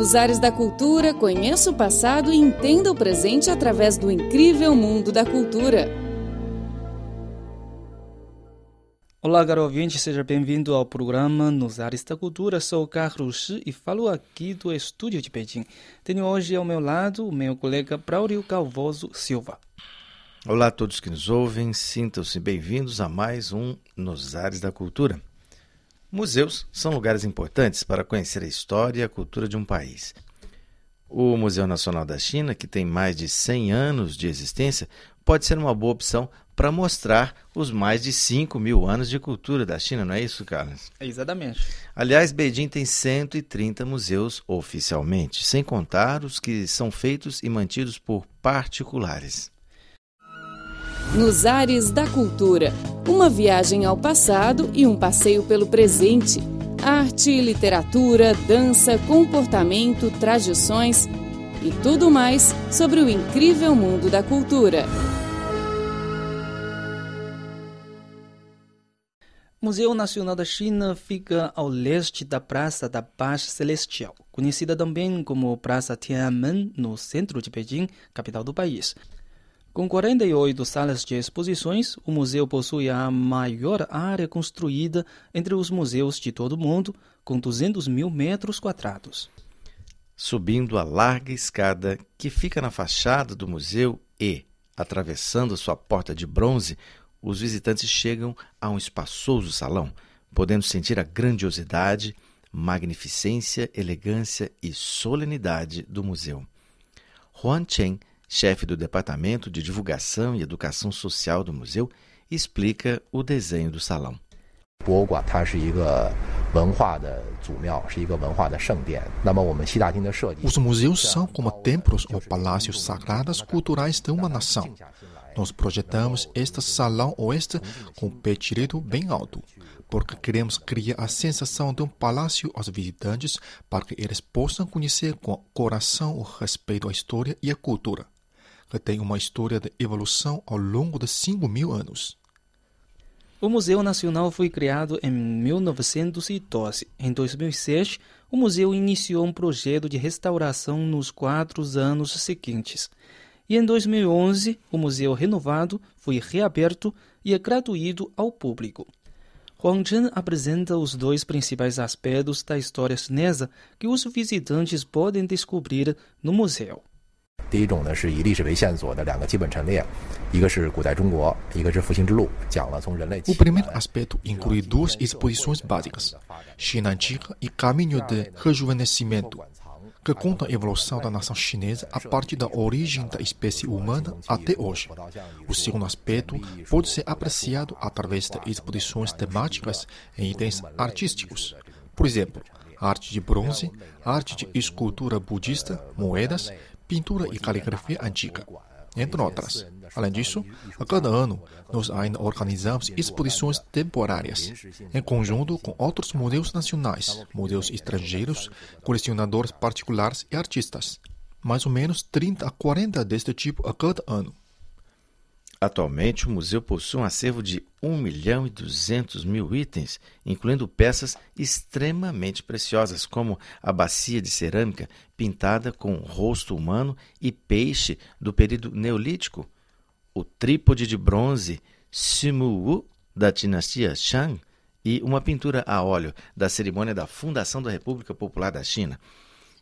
Nos ares da cultura, conheça o passado e entenda o presente através do incrível mundo da cultura. Olá, caro ouvinte, seja bem-vindo ao programa Nos Ares da Cultura. Sou Carlos Shi e falo aqui do estúdio de Pequim. Tenho hoje ao meu lado o meu colega Braulio Calvoso Silva. Olá a todos que nos ouvem, sintam-se bem-vindos a mais um Nos Ares da Cultura. Museus são lugares importantes para conhecer a história e a cultura de um país. O Museu Nacional da China, que tem mais de 100 anos de existência, pode ser uma boa opção para mostrar os mais de 5 mil anos de cultura da China, não é isso, Carlos? Exatamente. Aliás, Beijing tem 130 museus oficialmente, sem contar os que são feitos e mantidos por particulares. Nos ares da cultura, uma viagem ao passado e um passeio pelo presente. Arte, literatura, dança, comportamento, tradições e tudo mais sobre o incrível mundo da cultura. O Museu Nacional da China fica ao leste da Praça da Paz Celestial, conhecida também como Praça Tiananmen, no centro de Pequim, capital do país. Com 48 salas de exposições, o museu possui a maior área construída entre os museus de todo o mundo, com 200 mil metros quadrados. Subindo a larga escada que fica na fachada do museu e, atravessando sua porta de bronze, os visitantes chegam a um espaçoso salão, podendo sentir a grandiosidade, magnificência, elegância e solenidade do museu. Huan Chen chefe do Departamento de Divulgação e Educação Social do museu, explica o desenho do salão. Os museus são como templos ou palácios sagrados culturais de uma nação. Nós projetamos este salão oeste com o pé direito bem alto, porque queremos criar a sensação de um palácio aos visitantes para que eles possam conhecer com o coração o respeito à história e à cultura que tem uma história de evolução ao longo de 5 mil anos. O Museu Nacional foi criado em 1912. Em 2006, o museu iniciou um projeto de restauração nos quatro anos seguintes. E em 2011, o museu renovado foi reaberto e é gratuito ao público. Huang Chen apresenta os dois principais aspectos da história chinesa que os visitantes podem descobrir no museu. 第一种呢是以历史为线索的两个基本陈列，一个是古代中国，一个是复兴之路，讲了从人类。O primeiro aspecto inclui duas exposições básicas: China antiga e Caminho de Rejuvenescimento, que contam a evolução da nação chinesa a partir da origem da espécie humana até hoje. O segundo aspecto pode ser apreciado através de exposições temáticas em itens artísticos. Por exemplo, arte de bronze, arte de escultura budista, moedas pintura e caligrafia antiga, entre outras. Além disso, a cada ano, nós ainda organizamos exposições temporárias, em conjunto com outros museus nacionais, museus estrangeiros, colecionadores particulares e artistas. Mais ou menos 30 a 40 deste tipo a cada ano. Atualmente, o museu possui um acervo de 1 milhão e 200 mil itens, incluindo peças extremamente preciosas, como a bacia de cerâmica pintada com rosto humano e peixe do período neolítico, o trípode de bronze Simu da dinastia Shang e uma pintura a óleo da cerimônia da fundação da República Popular da China.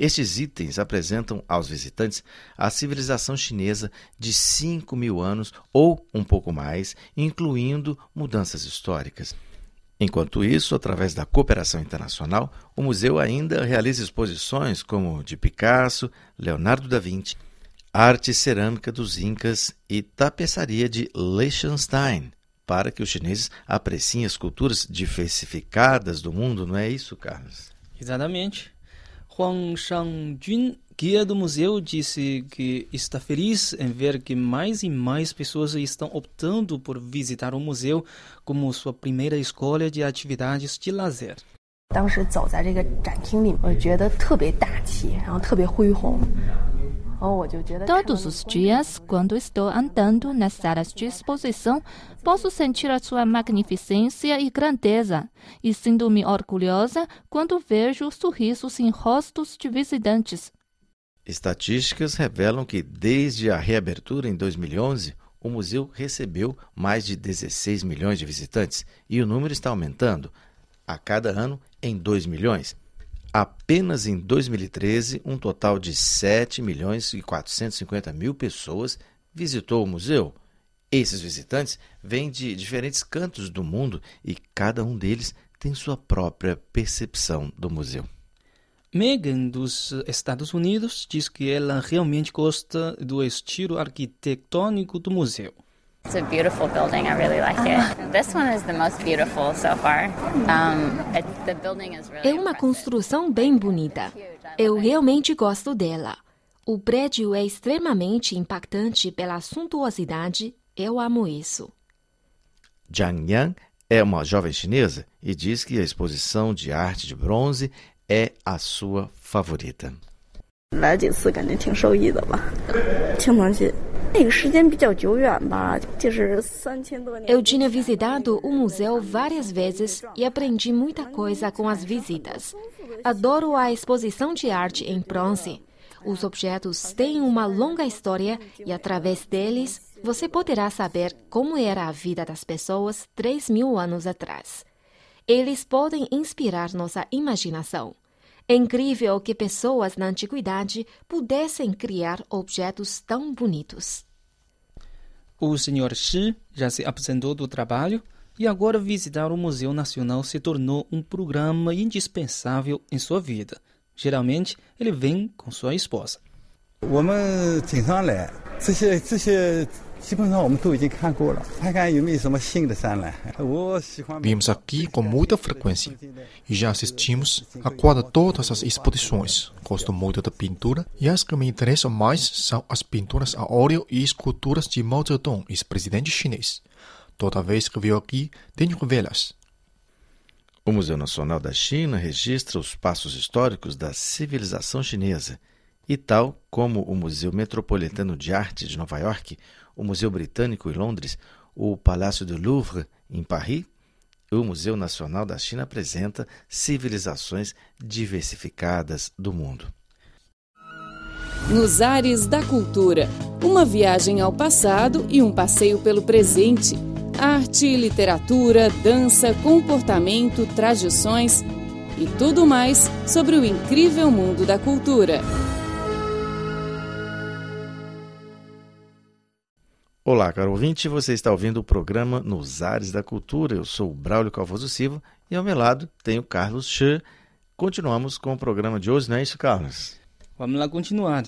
Estes itens apresentam aos visitantes a civilização chinesa de 5 mil anos ou um pouco mais, incluindo mudanças históricas. Enquanto isso, através da cooperação internacional, o museu ainda realiza exposições como de Picasso, Leonardo da Vinci, arte cerâmica dos Incas e tapeçaria de Liechtenstein, para que os chineses apreciem as culturas diversificadas do mundo, não é isso, Carlos? Exatamente. Huang Shangjun, guia do museu, disse que está feliz em ver que mais e mais pessoas estão optando por visitar o museu como sua primeira escolha de atividades de lazer. 当时走在这个展厅里，我觉得特别大气，然后特别恢宏。 Todos os dias, quando estou andando nas salas de exposição, posso sentir a sua magnificência e grandeza, e sinto-me orgulhosa quando vejo sorrisos em rostos de visitantes. Estatísticas revelam que, desde a reabertura em 2011, o museu recebeu mais de 16 milhões de visitantes e o número está aumentando a cada ano em 2 milhões. Apenas em 2013, um total de 7 milhões e 450 mil pessoas visitou o museu. Esses visitantes vêm de diferentes cantos do mundo e cada um deles tem sua própria percepção do museu. Megan, dos Estados Unidos, diz que ela realmente gosta do estilo arquitetônico do museu. It's a beautiful building. I really like it. This one is the most beautiful so far. Um, it, the building is really é uma construção bem bonita. Eu realmente gosto dela. O prédio é extremamente impactante pela suntuosidade. Eu amo isso. Jiang Yang é uma jovem chinesa e diz que a exposição de arte de bronze é a sua favorita. 来几次感觉挺受益的吧，挺能进。 eu tinha visitado o museu várias vezes e aprendi muita coisa com as visitas. Adoro a exposição de arte em bronze. Os objetos têm uma longa história e, através deles, você poderá saber como era a vida das pessoas 3 mil anos atrás. Eles podem inspirar nossa imaginação. É incrível que pessoas na antiguidade pudessem criar objetos tão bonitos. O Sr. Shi já se aposentou do trabalho e agora visitar o Museu Nacional se tornou um programa indispensável em sua vida. Geralmente, ele vem com sua esposa. 我们经常来，这些这些 Vimos aqui com muita frequência e já assistimos a quase todas as exposições. Gosto muito da pintura e as que me interessam mais são as pinturas a óleo e esculturas de Mao Zedong, ex-presidente chinês. Toda vez que venho aqui, tenho velas. O Museu Nacional da China registra os passos históricos da civilização chinesa. E tal como o Museu Metropolitano de Arte de Nova York, o Museu Britânico em Londres, o Palácio do Louvre em Paris, o Museu Nacional da China apresenta civilizações diversificadas do mundo. Nos Ares da Cultura, uma viagem ao passado e um passeio pelo presente. Arte, literatura, dança, comportamento, tradições e tudo mais sobre o incrível mundo da cultura. Olá, caro ouvinte, você está ouvindo o programa Nos Ares da Cultura. Eu sou o Braulio Calvoso Silva e ao meu lado tenho Carlos Scher. Continuamos com o programa de hoje, não é isso, Carlos? Vamos lá continuar.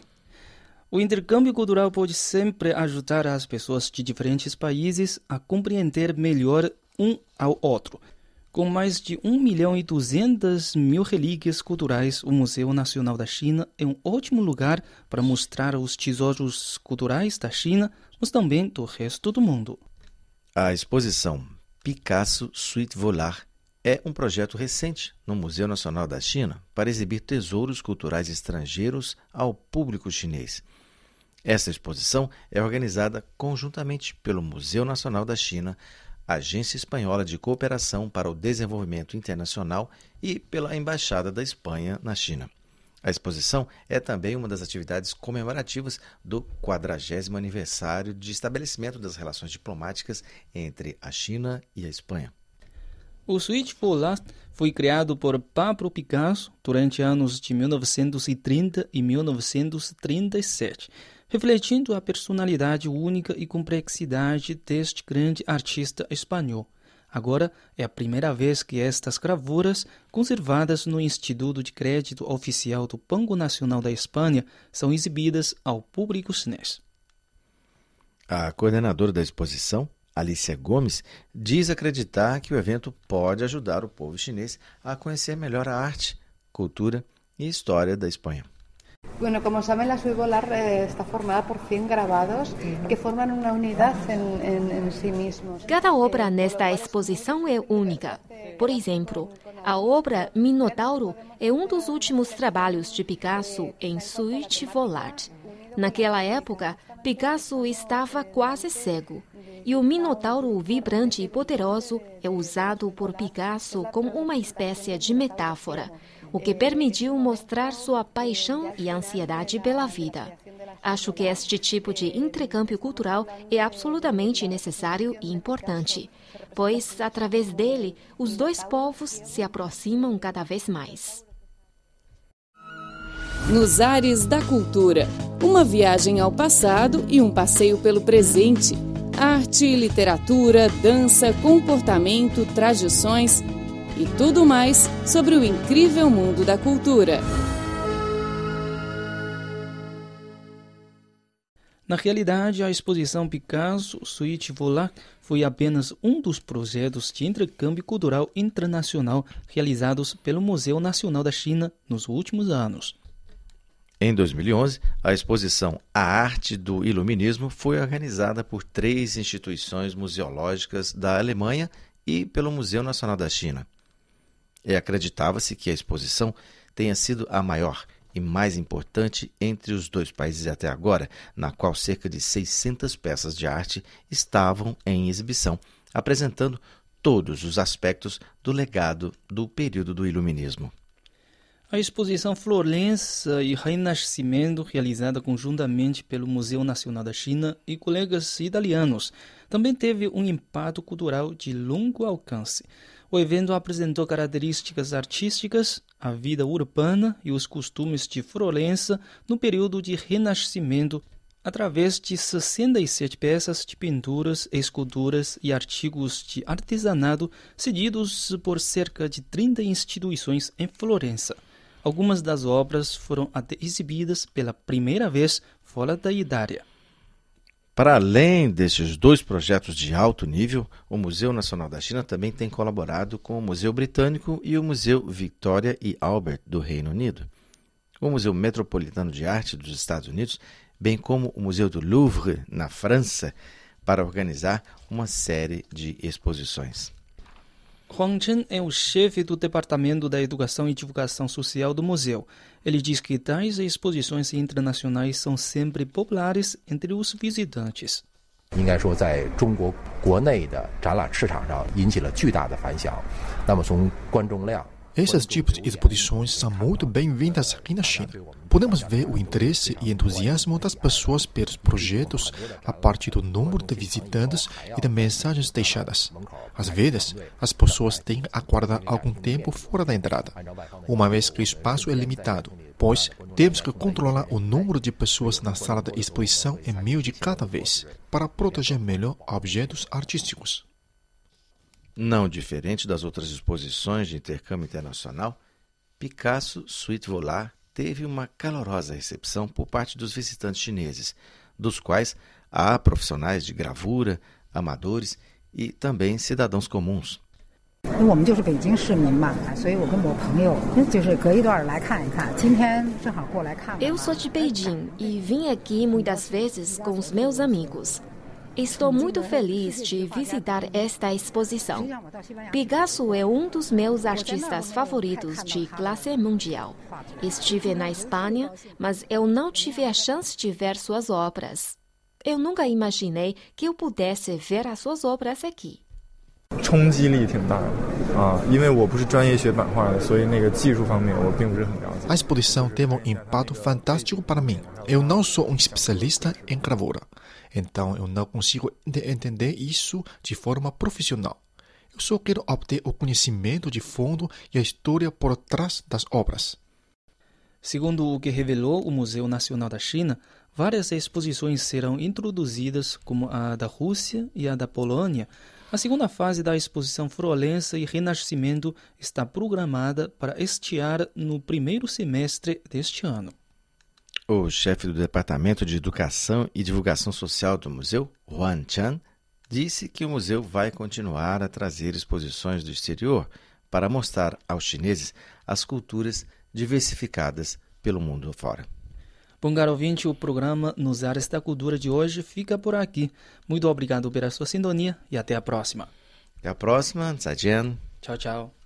O intercâmbio cultural pode sempre ajudar as pessoas de diferentes países a compreender melhor um ao outro. Com mais de 1 milhão e 200 mil relíquias culturais, o Museu Nacional da China é um ótimo lugar para mostrar os tesouros culturais da China mas também do resto do mundo. A exposição Picasso Suite Volar é um projeto recente no Museu Nacional da China para exibir tesouros culturais estrangeiros ao público chinês. Esta exposição é organizada conjuntamente pelo Museu Nacional da China, Agência Espanhola de Cooperação para o Desenvolvimento Internacional e pela Embaixada da Espanha na China. A exposição é também uma das atividades comemorativas do 40 aniversário de estabelecimento das relações diplomáticas entre a China e a Espanha. O Suite Polar foi criado por Pablo Picasso durante anos de 1930 e 1937, refletindo a personalidade única e complexidade deste grande artista espanhol. Agora é a primeira vez que estas gravuras, conservadas no Instituto de Crédito Oficial do Banco Nacional da Espanha, são exibidas ao público chinês. A coordenadora da exposição, Alicia Gomes, diz acreditar que o evento pode ajudar o povo chinês a conhecer melhor a arte, cultura e história da Espanha. Bueno, como saben, la Suite Volar eh, está formada por 100 grabados que forman una unidad en, en, en sí mismos. Cada obra nesta exposição é única. Por exemplo, a obra Minotauro é um dos últimos trabalhos de Picasso em Suite Volar. Naquela época, Picasso estava quase cego, e o minotauro vibrante e poderoso é usado por Picasso como uma espécie de metáfora, o que permitiu mostrar sua paixão e ansiedade pela vida. Acho que este tipo de intercâmbio cultural é absolutamente necessário e importante, pois, através dele, os dois povos se aproximam cada vez mais. Nos Ares da Cultura uma viagem ao passado e um passeio pelo presente. Arte, literatura, dança, comportamento, tradições e tudo mais sobre o incrível mundo da cultura. Na realidade, a exposição Picasso Suite Volar foi apenas um dos projetos de intercâmbio cultural internacional realizados pelo Museu Nacional da China nos últimos anos. Em 2011, a exposição A Arte do Iluminismo foi organizada por três instituições museológicas da Alemanha e pelo Museu Nacional da China. E acreditava-se que a exposição tenha sido a maior e mais importante entre os dois países até agora, na qual cerca de 600 peças de arte estavam em exibição, apresentando todos os aspectos do legado do período do Iluminismo. A exposição Florença e Renascimento, realizada conjuntamente pelo Museu Nacional da China e colegas italianos, também teve um impacto cultural de longo alcance. O evento apresentou características artísticas, a vida urbana e os costumes de Florença no período de Renascimento, através de 67 peças de pinturas, esculturas e artigos de artesanato cedidos por cerca de 30 instituições em Florença. Algumas das obras foram até exibidas pela primeira vez fora da Itália. Para além destes dois projetos de alto nível, o Museu Nacional da China também tem colaborado com o Museu Britânico e o Museu Victoria e Albert do Reino Unido, o Museu Metropolitano de Arte dos Estados Unidos, bem como o Museu do Louvre, na França, para organizar uma série de exposições. Huang Chen é o chefe do Departamento da Educação e Divulgação Social do museu. Ele diz que tais exposições internacionais são sempre populares entre os visitantes. 应该说，在中国国内的展览市场上引起了巨大的反响。那么从观众量 esses tipos de exposições são muito bem-vindas aqui na China. Podemos ver o interesse e entusiasmo das pessoas pelos projetos a partir do número de visitantes e de mensagens deixadas. Às vezes, as pessoas têm que aguardar algum tempo fora da entrada, uma vez que o espaço é limitado, pois temos que controlar o número de pessoas na sala de exposição em mil de cada vez, para proteger melhor objetos artísticos. Não diferente das outras exposições de intercâmbio internacional, Picasso Suite Volar teve uma calorosa recepção por parte dos visitantes chineses, dos quais há profissionais de gravura, amadores e também cidadãos comuns. Eu sou de Beijing e vim aqui muitas vezes com os meus amigos. Estou muito feliz de visitar esta exposição. Picasso é um dos meus artistas favoritos de classe mundial. Estive na Espanha, mas eu não tive a chance de ver suas obras. Eu nunca imaginei que eu pudesse ver as suas obras aqui. 冲击力挺大的啊，因为我不是专业学版画的，所以那个技术方面我并不是很了解。A exposição teve um impacto fantástico para mim. Eu não sou um especialista em gravura. Então eu não consigo entender isso de forma profissional. Eu só quero obter o conhecimento de fundo e a história por trás das obras. Segundo o que revelou o Museu Nacional da China, várias exposições serão introduzidas, como a da Rússia e a da Polônia. A segunda fase da exposição Florença e Renascimento está programada para estiar no primeiro semestre deste ano. O chefe do Departamento de Educação e Divulgação Social do museu, Huan Chan, disse que o museu vai continuar a trazer exposições do exterior para mostrar aos chineses as culturas diversificadas pelo mundo fora. Bom, caro ouvinte, o programa Nos Ares da Cultura de hoje fica por aqui. Muito obrigado pela sua sintonia e até a próxima. Até a próxima. Zaijian. Tchau, tchau.